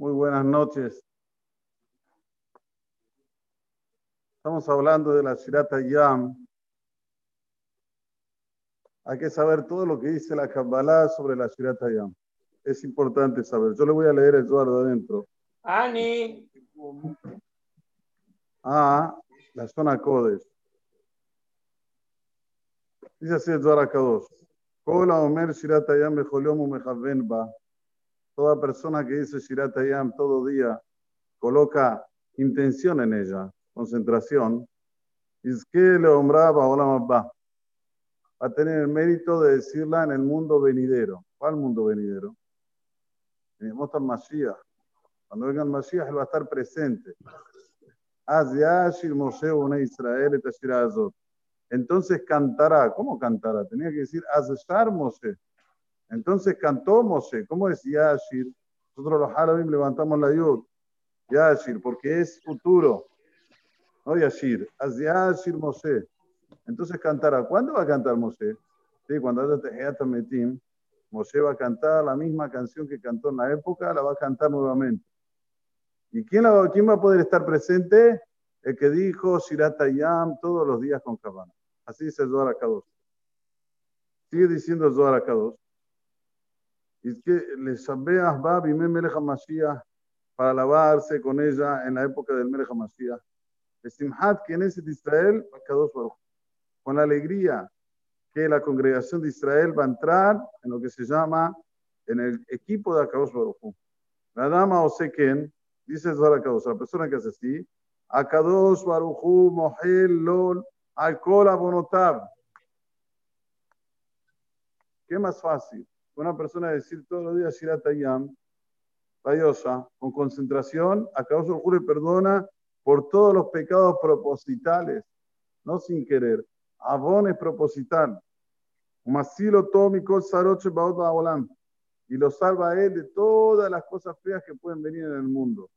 Muy buenas noches. Estamos hablando de la Shirata Yam. Hay que saber todo lo que dice la Kabbalah sobre la Shirata Yam. Es importante saber. Yo le voy a leer el Zohar de adentro. Ani. A la zona Kodesh. Dice así el Zohar Kadosh. Kola Omer Shirata Yam Mejaven Ba. Toda persona que dice Shirat Hayam todo día coloca intención en ella, concentración. Es que le hombraba va a tener el mérito de decirla en el mundo venidero. ¿Cuál mundo venidero? En el Mashiach. Cuando venga el Mashiach, él va a estar presente. Israel Entonces cantará. ¿Cómo cantará? Tenía que decir Azeshar Moshe. Entonces cantó Moshe. ¿Cómo decía Yashir? Nosotros los Harabim levantamos la yud. Yashir, porque es futuro. No Yashir. Az Yashir Moshe. Entonces cantará. ¿Cuándo va a cantar Moshe? Sí, cuando haya Tejiat Metim, Moshe va a cantar la misma canción que cantó en la época, la va a cantar nuevamente. ¿Y quién, va, a poder estar presente? El que dijo Shiratayam todos los días con Cabana. Así dice el Zohar. Sigue diciendo el Zohar es que le sabeas va Melech Mashiach para alabarse con ella en la época del Melech Mashiach. Simhat Knesset Israel, con la alegría que la congregación de Israel va a entrar en lo que se llama en el equipo de Akadosh Baruch La dama Oseken, dice Zohar Akadosh, la persona que hace así, Akadosh Baruch Mohel Lol, Alcohol Abonotab. ¿Qué más fácil? Una persona decir todos los días Shiratayam, Tayosa, con concentración, a causa del juro y perdona por todos los pecados propositales, no sin querer. Abón es proposital. Masilo Tómico Saroche Baot Y lo salva a él de todas las cosas feas que pueden venir en el mundo.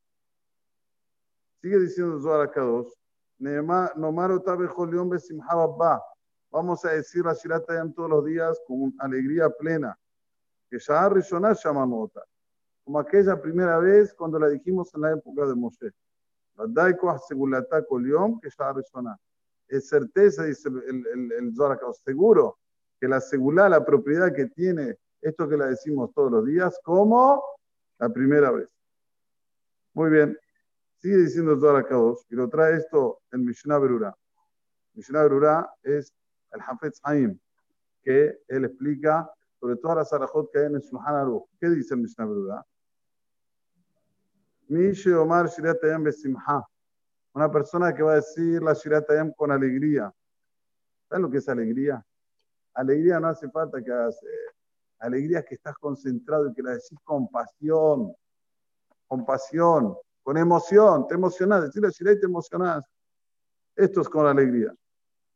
Sigue diciendo Zohar Kadosh. Nomaro Tabe Jolión Vamos a decir la Shiratayam todos los días con alegría plena que ya Rishoná nota como aquella primera vez cuando la dijimos en la época de Moshe. Que ya Rishoná. Es certeza, dice el, el, el seguro que la segula, la propiedad que tiene esto que la decimos todos los días, como la primera vez. Muy bien. Sigue diciendo Zohar y lo trae esto en Mishnah Berurah. Mishnah Berurah es el Hafez Haim, que él explica sobre todas las arajot que hay en el Shulchan Aruch. ¿Qué dice el Mishnah Berurah? Mishe Omar Shirat Ayam Besimha. Una persona que va a decir la Shirat Ayam con alegría. ¿Sabes lo que es alegría? Alegría no hace falta que hagas. Eh, alegría es que estás concentrado y que la decís con pasión. Con pasión. Con emoción. Te emocionás. Decir la Shirat te emocionás. Esto es con alegría.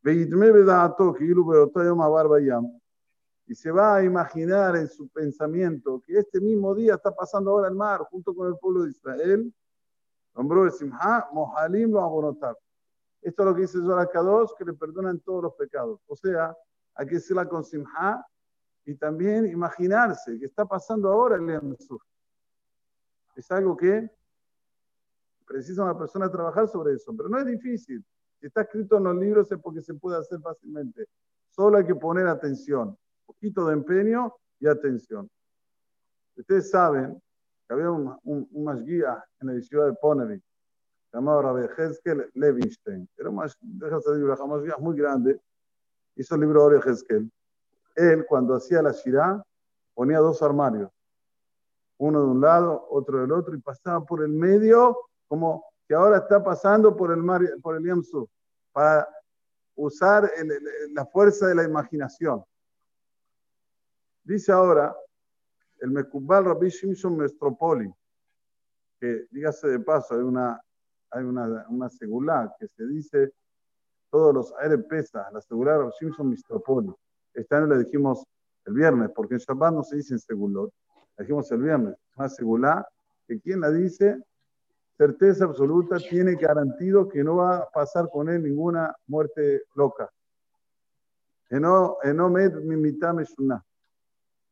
Veitme Bedato, Kilu Beotoyom Abar Bayam y se va a imaginar en su pensamiento que este mismo día está pasando ahora el mar junto con el pueblo de Israel. Nombró Simha, Mohalim lo Esto es lo que dice Zohar que le perdonan todos los pecados. O sea, hay que decirla con Simha y también imaginarse que está pasando ahora el Yom Es algo que precisa una persona trabajar sobre eso, pero no es difícil. Si está escrito en los libros es porque se puede hacer fácilmente. Solo hay que poner atención poquito de empeño y atención. Ustedes saben que había un, un, un en la ciudad de Ponevik, llamado Rabbi Hezkel Levinstein. Era un más muy grande. Hizo el libro de Hezkel. Él, cuando hacía la Shirah, ponía dos armarios. Uno de un lado, otro del otro, y pasaba por el medio, como que ahora está pasando por el, mar, por el Yamsu, para usar la fuerza de la imaginación. Dice ahora el Mekubal Rabbi Shimshon Mestropoli, que dígase de paso, hay una, hay una, una segulá que se dice todos los aire pesa, la segulá Rabbi Shimshon Mestropoli. Este año le dijimos el viernes, porque en Shabbat no se dice en segulot, le dijimos el viernes, una segulá que quien la dice, certeza absoluta, tiene garantido que no va a pasar con él ninguna muerte loca. no med mimitame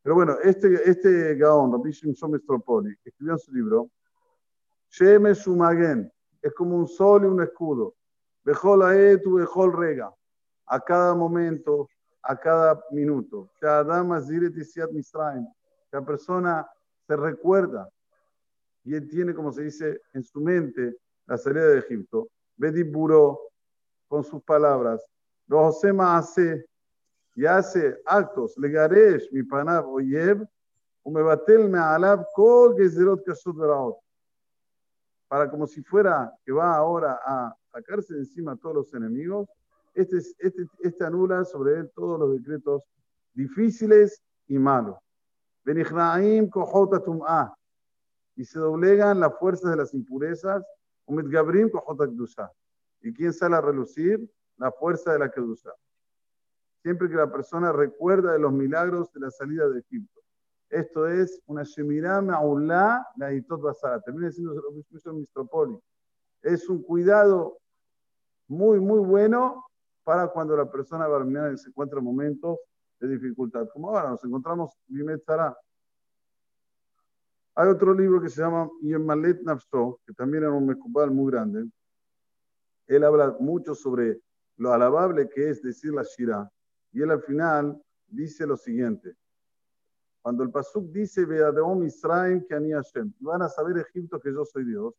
pero bueno, este, este Gaón, Rabbi Shimshon Mestropoli, escribió en su libro Sheme Shumagen, es como un sol y un escudo. Bejol Aetu, Bejol Rega, a cada momento, a cada minuto. La persona se recuerda y él tiene, como se dice, en su mente la salida de Egipto. Bediburo, con sus palabras. Rosema hace y hace actos. Legaresh, mi panab, oyev, umebatel me alab kol gezerot kasut veraot para como si fuera que va ahora a sacarse de encima a todos los enemigos, este, este, este anula sobre él todos los decretos difíciles y malos. Y se doblegan las fuerzas de las impurezas. ¿Y quién sale a relucir? La fuerza de la Kedusha. Siempre que la persona recuerda de los milagros de la salida de Egipto. Esto es una Shemirah Ma'ulá la Hitot Basara. Termina lo Mistropoli. Es un cuidado muy, muy bueno para cuando la persona va se encuentra en momentos de dificultad. Como ahora nos encontramos Bimet Hay otro libro que se llama Yemalet Nafso, que también era un mecubal muy grande. Él habla mucho sobre lo alabable que es decir la Shira. Y él al final dice lo siguiente. Cuando el Pasuk dice, Veadeom Israel que Hashem, van a saber Egipto que yo soy Dios.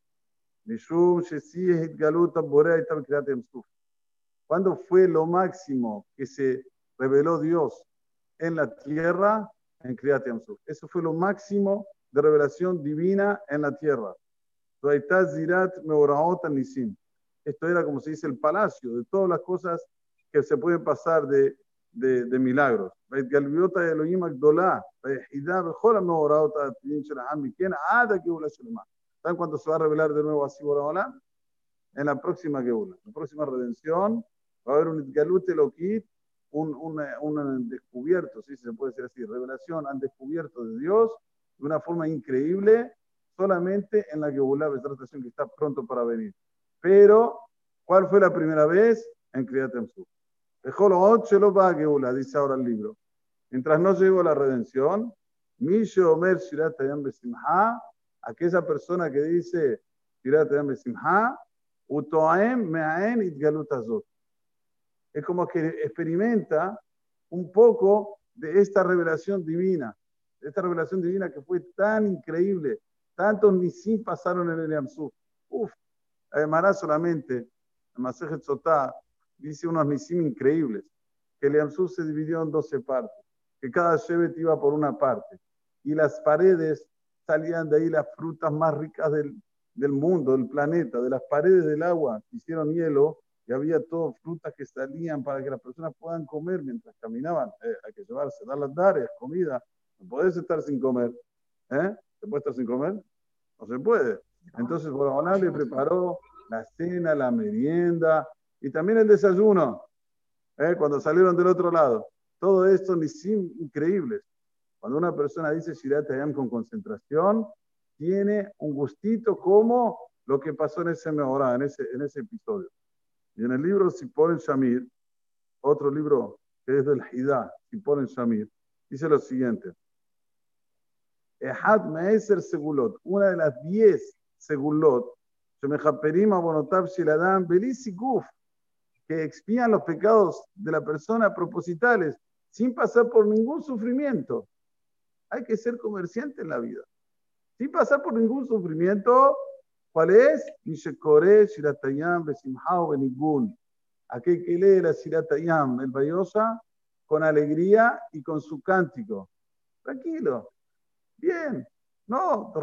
¿Cuándo fue lo máximo que se reveló Dios en la tierra? En Kriyat Yamsuf. Eso fue lo máximo de revelación divina en la tierra. Esto era como se dice el palacio de todas las cosas que se pueden pasar de de, de milagros. ¿Saben cuándo se va a revelar de nuevo así Boraholam? En la próxima Geula, la próxima redención, va a haber un Itgalut Elokit, un, un, un, descubierto, si se puede decir así, revelación, han descubierto de Dios de una forma increíble, solamente en la Geula, esta que está pronto para venir. Pero, ¿cuál fue la primera vez? En Kriyat Emsuf. Dice ahora el libro. Mientras no llegó la redención, Omer aquella persona que dice. Es como que experimenta un poco de esta revelación divina, esta revelación divina que fue tan increíble, tantos nisim pasaron en el Yamsuf. Uf, además solamente, el Masejet Sotá dice unos nisim increíbles, que el Yamsuf se dividió en 12 partes que cada Shevet iba por una parte. Y las paredes salían de ahí las frutas más ricas del, del mundo, del planeta, de las paredes del agua, hicieron hielo y había todo frutas que salían para que las personas puedan comer mientras caminaban. Eh, hay que llevarse, dar las dares, comida. No podés estar sin comer. ¿Eh? ¿Se puede estar sin comer? No se puede. Entonces, Borahoná le preparó la cena, la merienda y también el desayuno, ¿eh? cuando salieron del otro lado. Todo esto nisim increíbles. Cuando una persona dice Shirat Hayam con concentración, tiene un gustito como lo que pasó en ese Mehorá, en ese, en ese episodio. Y en el libro Sipor Shamir, otro libro que es del Hidá, Sipor Shamir, dice lo siguiente. Ehad Meeser Segulot, una de las diez Segulot, Shemechaperim Abonotab Shiladam Guf, que expían los pecados de la persona propositales sin pasar por ningún sufrimiento. Hay que ser comerciante en la vida. Sin pasar por ningún sufrimiento, ¿cuál es? Aquel que lee la Shiratayam, el Bayosa, con alegría y con su cántico. Tranquilo. Bien. No,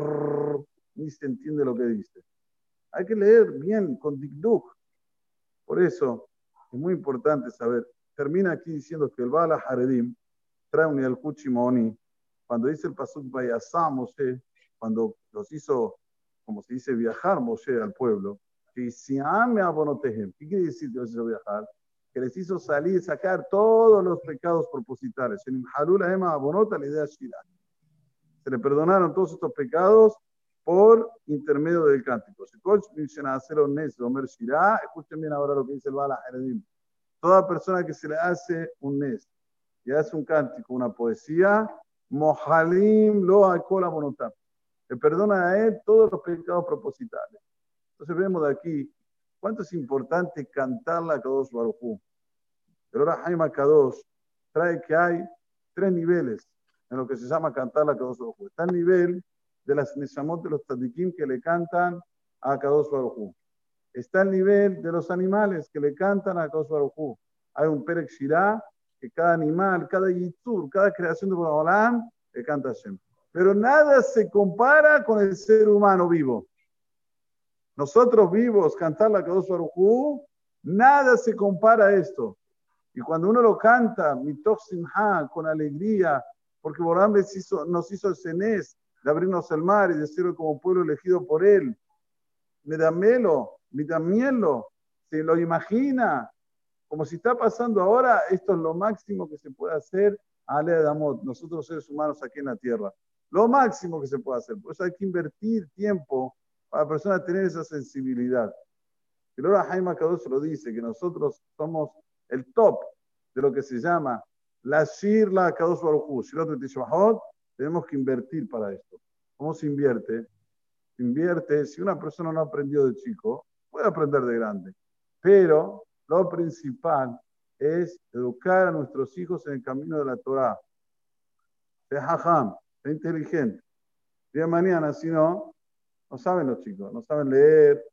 ni se entiende lo que dice. Hay que leer bien, con dikduk. Por eso es muy importante saber termina aquí diciendo que el Bala Haredim trae un Yalkuchi Moni. Cuando dice el Pasuk Bayasá Moshe, cuando los hizo, como se dice, viajar Moshe al pueblo, que si ame abonotejem, ¿qué quiere decir que los hizo viajar? Que les hizo salir, sacar todos los pecados propositales. En Halula Ema abonota la idea Shira. Se le perdonaron todos estos pecados por intermedio del cántico. Escuchen bien ahora lo que dice el Bala Haredim Toda persona que se le hace un nes y hace un cántico, una poesía, mohalim lo alcohol monotap. le perdona a él todos los pecados propositales. Entonces vemos de aquí cuánto es importante cantar la Kadosh Baruj El Ora Jaime Kadosh trae que hay tres niveles en lo que se llama cantar la Kadosh Está el nivel de las Neshamot de los Tadikim que le cantan a Kadosh Baruj Está el nivel de los animales que le cantan a Kadosh Baruj Hay un Perek Shirah que cada animal, cada yitur, cada creación de Boraholam le canta a Hashem. Pero nada se compara con el ser humano vivo. Nosotros vivos, cantar la Kadosh Baruj nada se compara a esto. Y cuando uno lo canta, mitoch simha, con alegría, porque nos hizo, nos hizo el cenés de abrirnos el mar y decirlo como pueblo elegido por él. Me da melo, me da mielo, se lo imagina, como si está pasando ahora, esto es lo máximo que se puede hacer a Ale Adamot, nosotros seres humanos aquí en la tierra. Lo máximo que se puede hacer. Por eso hay que invertir tiempo para la persona tener esa sensibilidad. Y ahora Jaime Kadosh lo dice, que nosotros somos el top de lo que se llama la Shirla Kadosh Baruchu, tenemos que invertir para esto. ¿Cómo se invierte? Invierte, si una persona no aprendió de chico, puede aprender de grande. Pero lo principal es educar a nuestros hijos en el camino de la Torah. Sea jajam, sea inteligente. Día de mañana, si no, no saben los chicos, no saben leer,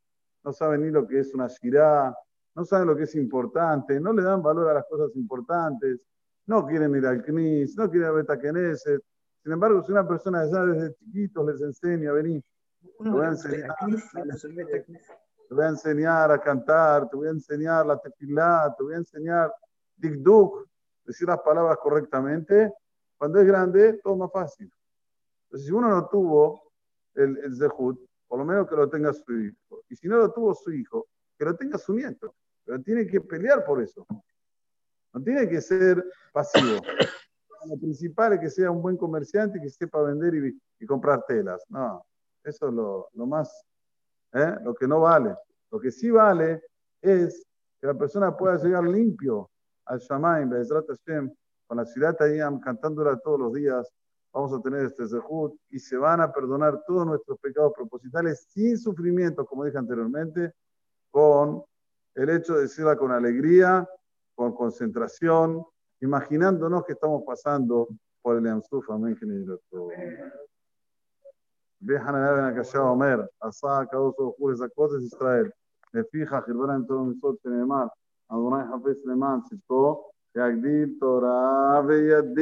no saben ni lo que es una shirá, no saben lo que es importante, no le dan valor a las cosas importantes, no quieren ir al CNIS, no quieren ir a Betakeneset. Sin embargo, si una persona ya desde chiquitos les enseña, a venir, te voy a enseñar, te voy a enseñar a cantar, te voy a enseñar la tefilá, te voy a enseñar dikduk, decir las palabras correctamente, cuando es grande, todo más fácil. Entonces, si uno no tuvo el, el zehut, por lo menos que lo tenga su hijo. Y si no lo tuvo su hijo, que lo tenga su nieto. Pero tiene que pelear por eso. No tiene que ser pasivo. Lo principal es que sea un buen comerciante y que sepa vender y, comprar telas. No, eso es lo, lo más, ¿eh? lo que no vale. Lo que sí vale es que la persona pueda llegar limpio al Shamaim, Be'ezrat Hashem, con la ciudad Tayyam, cantándola todos los días, vamos a tener este Zehut y se van a perdonar todos nuestros pecados propositales sin sufrimiento, como dije anteriormente, con el hecho de decirla con alegría, con concentración, imaginándonos que estamos pasando por el Yamsuf. Amén. Vejan a Ben Akashá Omer, Asa, Kadosh Ojur, esa cosa es Israel. Me fija, Gilbera en todo mi sol, Tenemar, Adonai Hafez Leman, Sitko, Yagdil Torah, Veyadil.